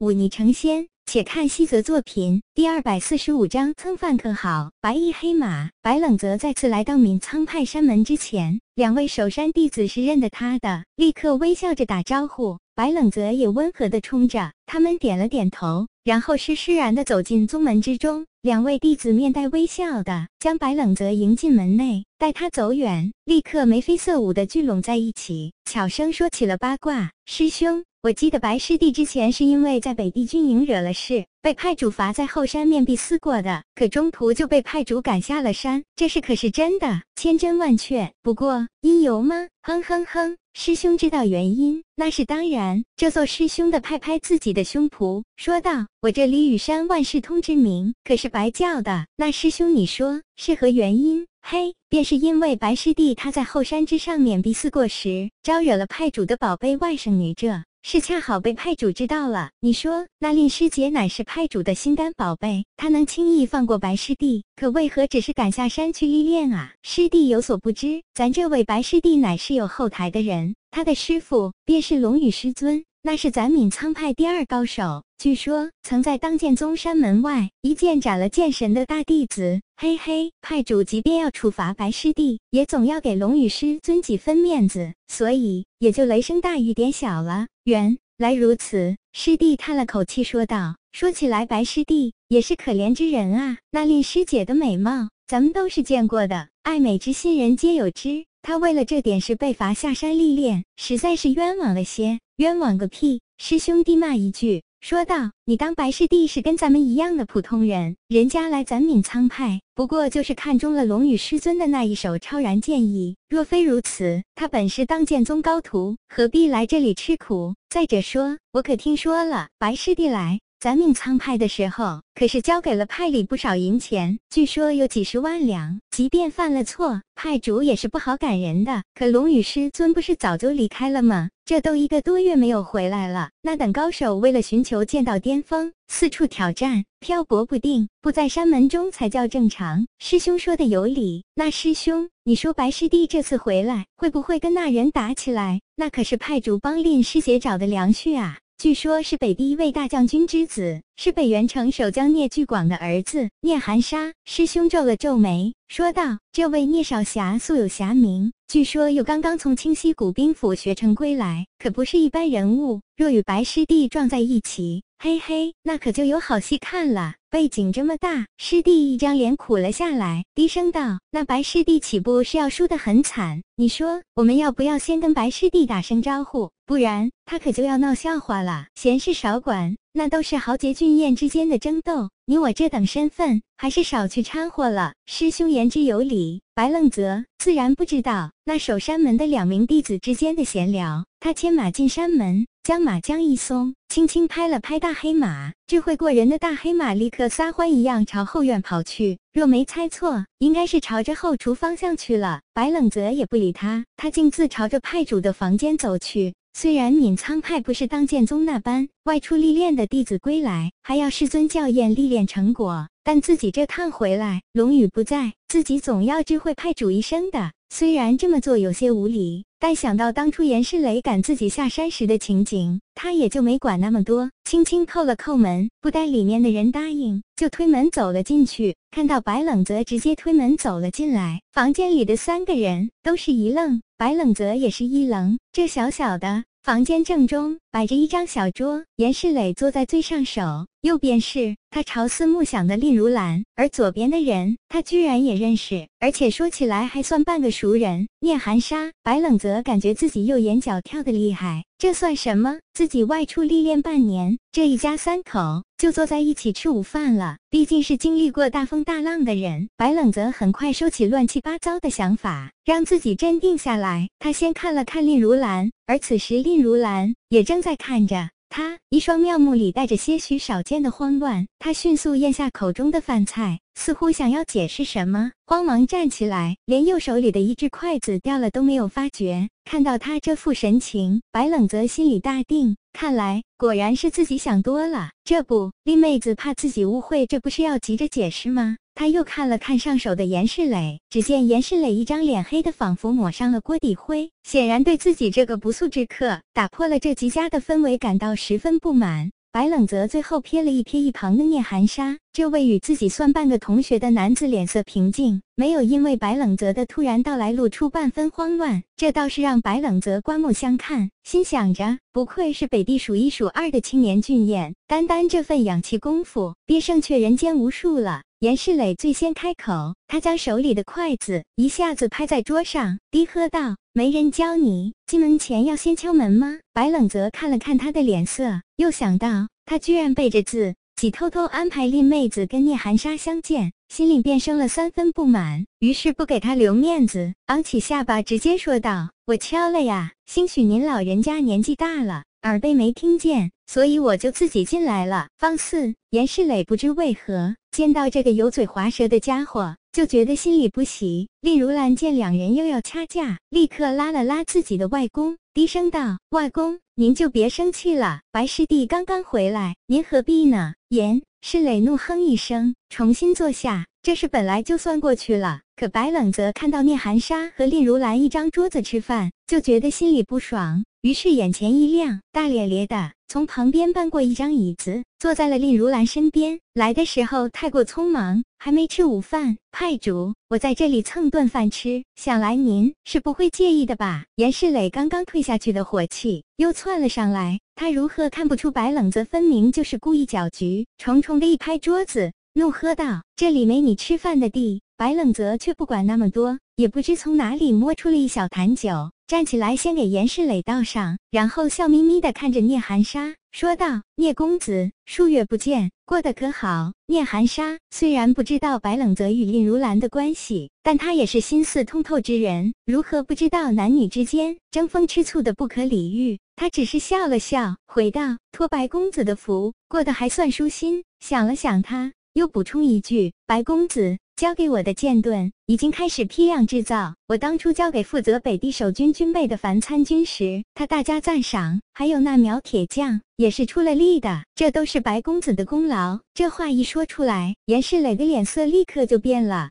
忤逆成仙。且看西泽作品第二百四十五章蹭饭可好？白衣黑马。白冷泽再次来到闵苍派山门之前，两位守山弟子是认得他的，立刻微笑着打招呼。白冷泽也温和地冲着他们点了点头，然后施施然地走进宗门之中。两位弟子面带微笑的将白冷泽迎进门内，待他走远，立刻眉飞色舞地聚拢在一起，悄声说起了八卦。师兄，我记得白师弟之前是因为在北地军营惹了事，被派主罚在后山面壁思过的，可中途就被派主赶下了山，这事可是真的？千真万确。不过因由吗？哼哼哼。师兄知道原因，那是当然。这座师兄的拍拍自己的胸脯，说道：“我这李雨山万事通之名可是白叫的。那师兄，你说是何原因？”嘿，便是因为白师弟他在后山之上面壁思过时，招惹了派主的宝贝外甥女，这是恰好被派主知道了。你说那令师姐乃是派主的心肝宝贝，她能轻易放过白师弟，可为何只是赶下山去历练啊？师弟有所不知，咱这位白师弟乃是有后台的人，他的师傅便是龙羽师尊。那是咱闵苍派第二高手，据说曾在当剑宗山门外一剑斩了剑神的大弟子。嘿嘿，派主即便要处罚白师弟，也总要给龙羽师尊几分面子，所以也就雷声大雨点小了。原来如此，师弟叹了口气说道：“说起来，白师弟也是可怜之人啊。那令师姐的美貌，咱们都是见过的，爱美之心人皆有之。他为了这点事被罚下山历练，实在是冤枉了些。”冤枉个屁！师兄弟骂一句，说道：“你当白师弟是跟咱们一样的普通人？人家来咱闵苍派，不过就是看中了龙宇师尊的那一手超然剑意。若非如此，他本是当剑宗高徒，何必来这里吃苦？再者说，我可听说了，白师弟来。”咱命苍派的时候，可是交给了派里不少银钱，据说有几十万两。即便犯了错，派主也是不好赶人的。可龙宇师尊不是早就离开了吗？这都一个多月没有回来了。那等高手为了寻求剑道巅峰，四处挑战，漂泊不定，不在山门中才叫正常。师兄说的有理。那师兄，你说白师弟这次回来，会不会跟那人打起来？那可是派主帮令师姐找的良婿啊。据说，是北地一位大将军之子，是北元城守将聂巨广的儿子聂寒沙。师兄皱了皱眉，说道：“这位聂少侠素有侠名，据说又刚刚从清溪古兵府学成归来，可不是一般人物。若与白师弟撞在一起，嘿嘿，那可就有好戏看了。”背景这么大，师弟一张脸苦了下来，低声道：“那白师弟岂不是要输得很惨，你说我们要不要先跟白师弟打声招呼？不然他可就要闹笑话了。闲事少管，那都是豪杰俊彦之间的争斗，你我这等身份，还是少去掺和了。”师兄言之有理。白愣泽自然不知道那守山门的两名弟子之间的闲聊，他牵马进山门。将马缰一松，轻轻拍了拍大黑马，智慧过人的大黑马立刻撒欢一样朝后院跑去。若没猜错，应该是朝着后厨方向去了。白冷泽也不理他，他径自朝着派主的房间走去。虽然闵苍派不是当剑宗那般外出历练的弟子归来还要师尊校验历练成果，但自己这趟回来，龙宇不在，自己总要知会派主一声的。虽然这么做有些无理。但想到当初严世磊赶自己下山时的情景，他也就没管那么多，轻轻叩了叩门，不待里面的人答应，就推门走了进去。看到白冷泽直接推门走了进来，房间里的三个人都是一愣，白冷泽也是一愣，这小小的。房间正中摆着一张小桌，严世磊坐在最上首，右边是他朝思暮想的令如兰，而左边的人他居然也认识，而且说起来还算半个熟人。聂寒沙，白冷泽感觉自己右眼角跳的厉害，这算什么？自己外出历练半年，这一家三口就坐在一起吃午饭了。毕竟是经历过大风大浪的人，白冷泽很快收起乱七八糟的想法，让自己镇定下来。他先看了看令如兰，而此时令如兰也正在看着。他一双妙目里带着些许少见的慌乱，他迅速咽下口中的饭菜，似乎想要解释什么，慌忙站起来，连右手里的一只筷子掉了都没有发觉。看到他这副神情，白冷泽心里大定，看来果然是自己想多了。这不，丽妹子怕自己误会，这不是要急着解释吗？他又看了看上手的严世磊，只见严世磊一张脸黑的仿佛抹上了锅底灰，显然对自己这个不速之客打破了这极佳的氛围感到十分不满。白冷泽最后瞥了一瞥一旁的聂寒沙，这位与自己算半个同学的男子脸色平静，没有因为白冷泽的突然到来露出半分慌乱，这倒是让白冷泽刮目相看，心想着不愧是北地数一数二的青年俊彦，单单这份养气功夫，便胜却人间无数了。严世磊最先开口，他将手里的筷子一下子拍在桌上，低喝道：“没人教你进门前要先敲门吗？”白冷泽看了看他的脸色，又想到他居然背着自己偷偷安排令妹子跟聂寒沙相见，心里便生了三分不满，于是不给他留面子，昂起下巴直接说道：“我敲了呀，兴许您老人家年纪大了。”耳背没听见，所以我就自己进来了。放肆！严世磊不知为何见到这个油嘴滑舌的家伙，就觉得心里不喜。令如兰见两人又要掐架，立刻拉了拉自己的外公，低声道：“外公，您就别生气了。白师弟刚刚回来，您何必呢？”严世磊怒哼一声，重新坐下。这事本来就算过去了，可白冷泽看到聂寒沙和令如兰一张桌子吃饭，就觉得心里不爽。于是眼前一亮，大咧咧的从旁边搬过一张椅子，坐在了令如兰身边。来的时候太过匆忙，还没吃午饭。派主，我在这里蹭顿饭吃，想来您是不会介意的吧？严世磊刚刚退下去的火气又窜了上来，他如何看不出白冷泽分明就是故意搅局？重重的一拍桌子，怒喝道：“这里没你吃饭的地！”白冷泽却不管那么多，也不知从哪里摸出了一小坛酒。站起来，先给严世磊倒上，然后笑眯眯地看着聂寒沙，说道：“聂公子，数月不见，过得可好？”聂寒沙虽然不知道白冷泽与令如兰的关系，但他也是心思通透之人，如何不知道男女之间争风吃醋的不可理喻？他只是笑了笑，回道：“托白公子的福，过得还算舒心。”想了想，他又补充一句：“白公子。”交给我的剑盾已经开始批量制造。我当初交给负责北地守军军备的樊参军时，他大加赞赏。还有那苗铁匠也是出了力的，这都是白公子的功劳。这话一说出来，严世磊的脸色立刻就变了。